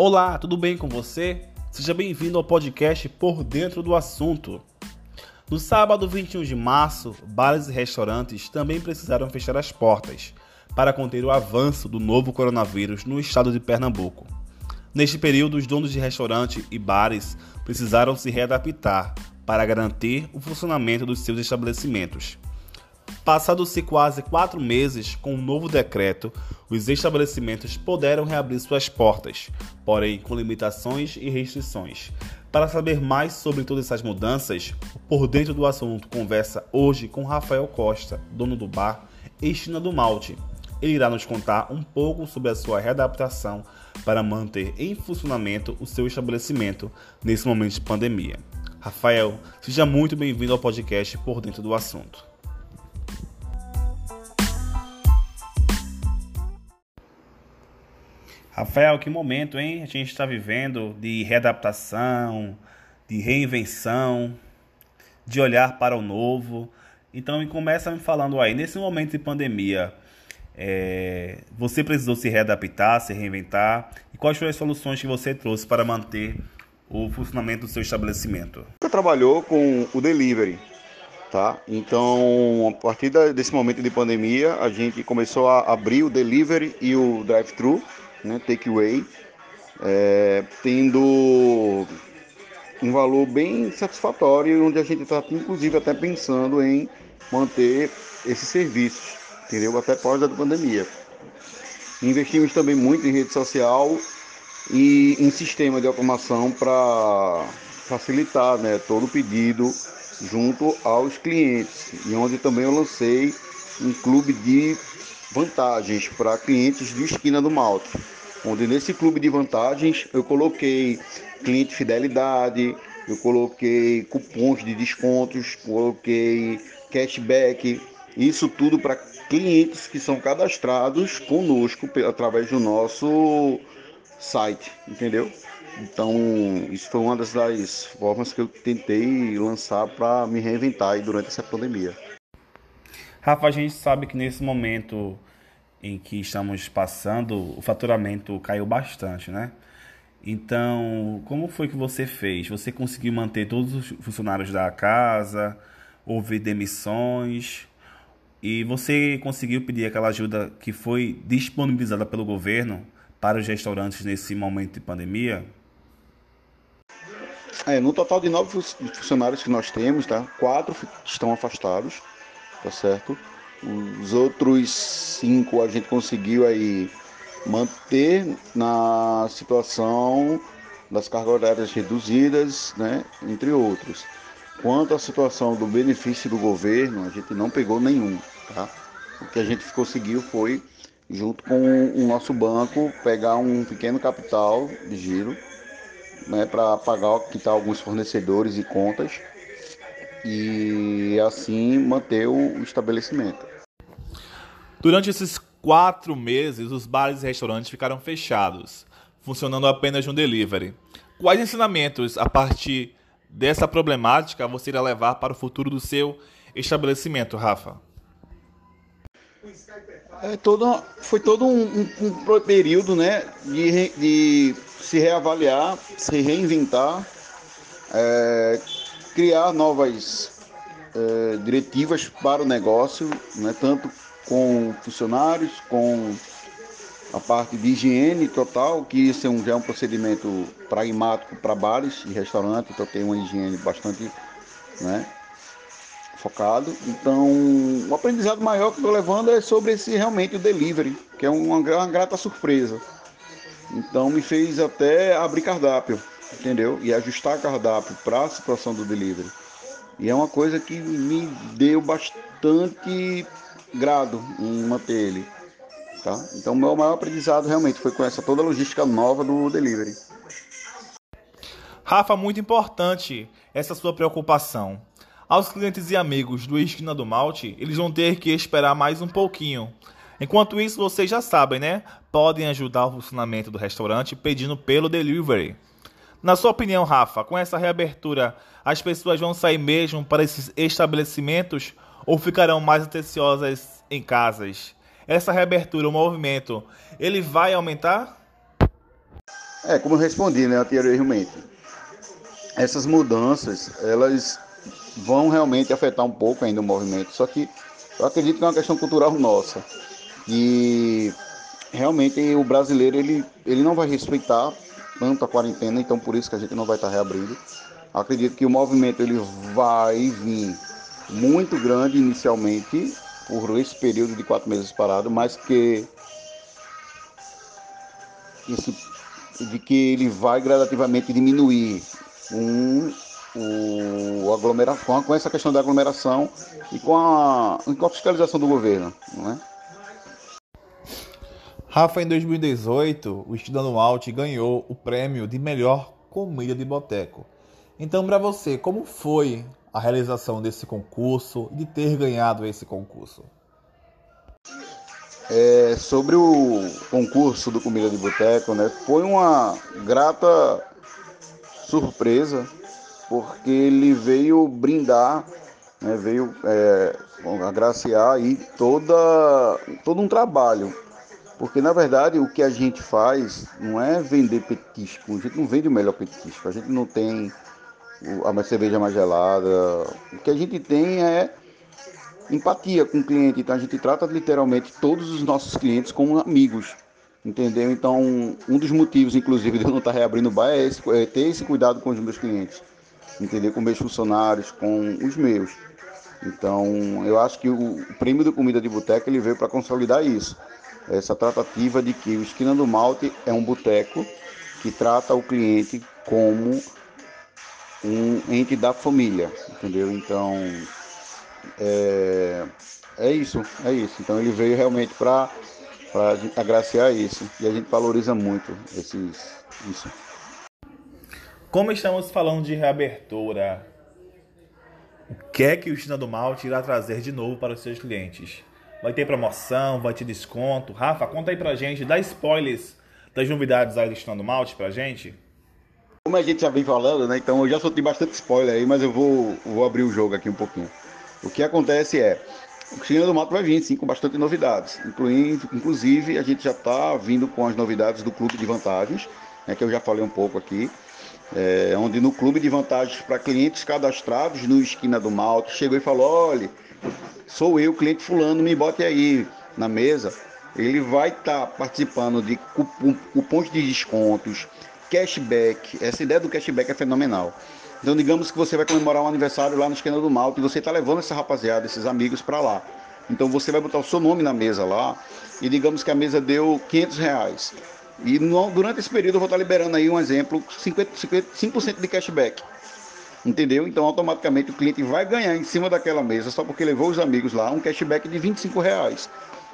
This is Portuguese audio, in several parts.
Olá, tudo bem com você? Seja bem-vindo ao podcast Por Dentro do Assunto. No sábado 21 de março, bares e restaurantes também precisaram fechar as portas para conter o avanço do novo coronavírus no estado de Pernambuco. Neste período, os donos de restaurantes e bares precisaram se readaptar para garantir o funcionamento dos seus estabelecimentos. Passados-se quase quatro meses com o um novo decreto, os estabelecimentos puderam reabrir suas portas, porém com limitações e restrições. Para saber mais sobre todas essas mudanças, por dentro do assunto conversa hoje com Rafael Costa, dono do bar Estina do Malte. Ele irá nos contar um pouco sobre a sua readaptação para manter em funcionamento o seu estabelecimento nesse momento de pandemia. Rafael, seja muito bem-vindo ao podcast Por Dentro do Assunto. Rafael, que momento, hein? A gente está vivendo de readaptação, de reinvenção, de olhar para o novo. Então, começa me falando aí, nesse momento de pandemia, é, você precisou se readaptar, se reinventar? E quais foram as soluções que você trouxe para manter o funcionamento do seu estabelecimento? Você trabalhou com o delivery, tá? Então, a partir desse momento de pandemia, a gente começou a abrir o delivery e o drive-thru né, takeaway, é, tendo um valor bem satisfatório, onde a gente está inclusive até pensando em manter esses serviços, entendeu? Até pós a pandemia. Investimos também muito em rede social e em sistema de automação para facilitar né, todo o pedido junto aos clientes. E onde também eu lancei um clube de vantagens para clientes de esquina do Malte, onde nesse clube de vantagens eu coloquei cliente fidelidade, eu coloquei cupons de descontos, coloquei cashback, isso tudo para clientes que são cadastrados conosco através do nosso site, entendeu? Então, isso foi uma das formas que eu tentei lançar para me reinventar durante essa pandemia. Rafa, a gente sabe que nesse momento em que estamos passando, o faturamento caiu bastante, né? Então, como foi que você fez? Você conseguiu manter todos os funcionários da casa? Houve demissões? E você conseguiu pedir aquela ajuda que foi disponibilizada pelo governo para os restaurantes nesse momento de pandemia? É, no total de nove funcionários que nós temos, tá? Quatro estão afastados tá certo? Os outros cinco a gente conseguiu aí manter na situação das cargas horárias reduzidas, né, entre outros. Quanto à situação do benefício do governo, a gente não pegou nenhum, tá? O que a gente conseguiu foi, junto com o nosso banco, pegar um pequeno capital de giro, né, para pagar quitar alguns fornecedores e contas e assim manter o estabelecimento. Durante esses quatro meses, os bares e restaurantes ficaram fechados, funcionando apenas no delivery. Quais ensinamentos, a partir dessa problemática, você irá levar para o futuro do seu estabelecimento, Rafa? É todo, foi todo um, um, um período né, de, de, se reavaliar, se reinventar, é, criar novas é, diretivas para o negócio, né, tanto com funcionários, com a parte de higiene total, que isso é um, já é um procedimento pragmático para bares e restaurantes, então tem uma higiene bastante né, focado. Então, o aprendizado maior que estou levando é sobre esse realmente o delivery, que é uma, uma grata surpresa. Então, me fez até abrir cardápio entendeu? E ajustar cardápio para a situação do delivery. E é uma coisa que me deu bastante grado em manter ele. Tá? Então, meu maior aprendizado realmente foi com essa toda a logística nova do delivery. Rafa, muito importante essa sua preocupação. Aos clientes e amigos do Esquina do Malte, eles vão ter que esperar mais um pouquinho. Enquanto isso, vocês já sabem, né? Podem ajudar o funcionamento do restaurante pedindo pelo delivery. Na sua opinião, Rafa, com essa reabertura, as pessoas vão sair mesmo para esses estabelecimentos ou ficarão mais atenciosas em casas? Essa reabertura, o movimento, ele vai aumentar? É, como eu respondi né, anteriormente, essas mudanças, elas vão realmente afetar um pouco ainda o movimento, só que eu acredito que é uma questão cultural nossa. E realmente o brasileiro ele, ele não vai respeitar tanto a quarentena, então por isso que a gente não vai estar reabrindo. Acredito que o movimento ele vai vir muito grande inicialmente por esse período de quatro meses parado, mas que esse, de que ele vai gradativamente diminuir um, o aglomeração, com essa questão da aglomeração e com a, com a fiscalização do governo. Não é? Rafa, em 2018, o Estudando Alt ganhou o prêmio de melhor comida de boteco. Então, para você, como foi a realização desse concurso e de ter ganhado esse concurso? É, sobre o concurso do Comida de Boteco, né, foi uma grata surpresa, porque ele veio brindar, né, veio é, agraciar aí toda, todo um trabalho porque na verdade o que a gente faz não é vender petisco, a gente não vende o melhor petisco, a gente não tem a cerveja mais gelada. O que a gente tem é empatia com o cliente, então a gente trata literalmente todos os nossos clientes como amigos. Entendeu? Então, um dos motivos, inclusive, de eu não estar reabrindo o bar é, esse, é ter esse cuidado com os meus clientes. Entendeu? Com meus funcionários, com os meus. Então, eu acho que o prêmio da comida de boteca ele veio para consolidar isso essa tratativa de que o Esquina do Malte é um boteco que trata o cliente como um ente da família, entendeu? Então, é, é isso, é isso. Então ele veio realmente para agraciar isso e a gente valoriza muito esses, isso. Como estamos falando de reabertura, o que é que o Esquina do Malte irá trazer de novo para os seus clientes? Vai ter promoção, vai ter desconto. Rafa, conta aí pra gente, dá spoilers das novidades aí do Estando Malte pra gente. Como a gente já vem falando, né? Então eu já soltei bastante spoiler aí, mas eu vou, vou abrir o jogo aqui um pouquinho. O que acontece é, o Cristina do Mato vai vir sim com bastante novidades. Incluindo, inclusive, a gente já está vindo com as novidades do Clube de Vantagens, né, que eu já falei um pouco aqui. É, onde no Clube de Vantagens para clientes cadastrados no Esquina do Malte, chegou e falou: olha, sou eu, cliente fulano, me bote aí na mesa. Ele vai estar tá participando de cupons de descontos, cashback. Essa ideia do cashback é fenomenal. Então, digamos que você vai comemorar um aniversário lá no Esquina do Malto e você está levando essa rapaziada, esses amigos para lá. Então, você vai botar o seu nome na mesa lá e digamos que a mesa deu 500 reais. E no, durante esse período eu vou estar tá liberando aí um exemplo, 50, 50, 5% de cashback. Entendeu? Então automaticamente o cliente vai ganhar em cima daquela mesa só porque levou os amigos lá um cashback de 25 reais.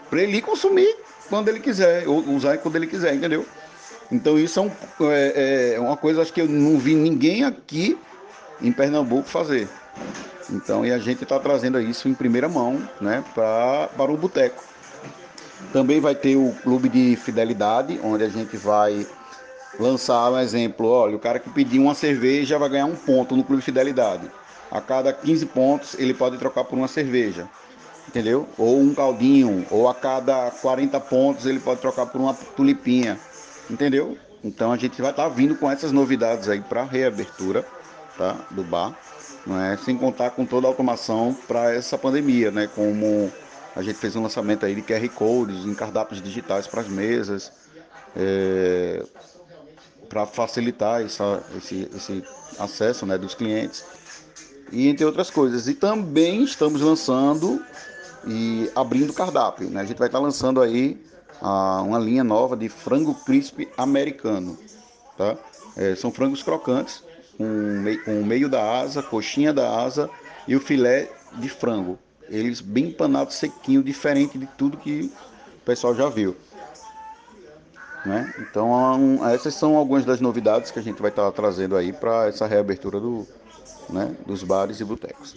Para ele consumir quando ele quiser, ou usar quando ele quiser, entendeu? Então isso é, um, é, é uma coisa acho que eu não vi ninguém aqui em Pernambuco fazer. Então, e a gente está trazendo isso em primeira mão, né, para o boteco. Também vai ter o clube de fidelidade, onde a gente vai lançar um exemplo, olha, o cara que pedir uma cerveja vai ganhar um ponto no Clube Fidelidade. A cada 15 pontos ele pode trocar por uma cerveja, entendeu? Ou um caldinho, ou a cada 40 pontos ele pode trocar por uma tulipinha, entendeu? Então a gente vai estar tá vindo com essas novidades aí para reabertura, tá, do bar, não é? Sem contar com toda a automação para essa pandemia, né? Como a gente fez um lançamento aí de QR codes, em cardápios digitais para as mesas, é, para facilitar essa, esse, esse acesso né, dos clientes e entre outras coisas. E também estamos lançando e abrindo cardápio. Né? A gente vai estar lançando aí a, uma linha nova de frango crisp americano. Tá? É, são frangos crocantes com, com o meio da asa, coxinha da asa e o filé de frango. Eles bem empanados, sequinho, diferente de tudo que o pessoal já viu. Né? Então, essas são algumas das novidades que a gente vai estar trazendo aí para essa reabertura do, né, dos bares e botecos.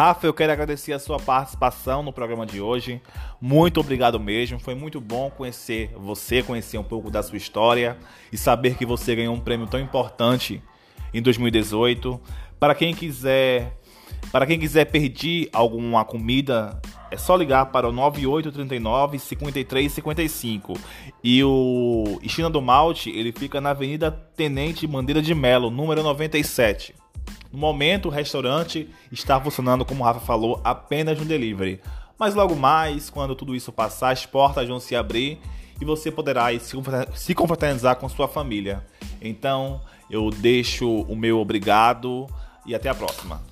Rafa, eu quero agradecer a sua participação no programa de hoje. Muito obrigado mesmo. Foi muito bom conhecer você, conhecer um pouco da sua história e saber que você ganhou um prêmio tão importante em 2018. Para quem quiser Para quem quiser pedir alguma comida, é só ligar para o 9839 5355. E o Estina do Malte, ele fica na Avenida Tenente Bandeira de Melo, número 97. No momento, o restaurante está funcionando, como o Rafa falou, apenas no delivery. Mas logo mais, quando tudo isso passar, as portas vão se abrir e você poderá se confraternizar com sua família. Então, eu deixo o meu obrigado e até a próxima.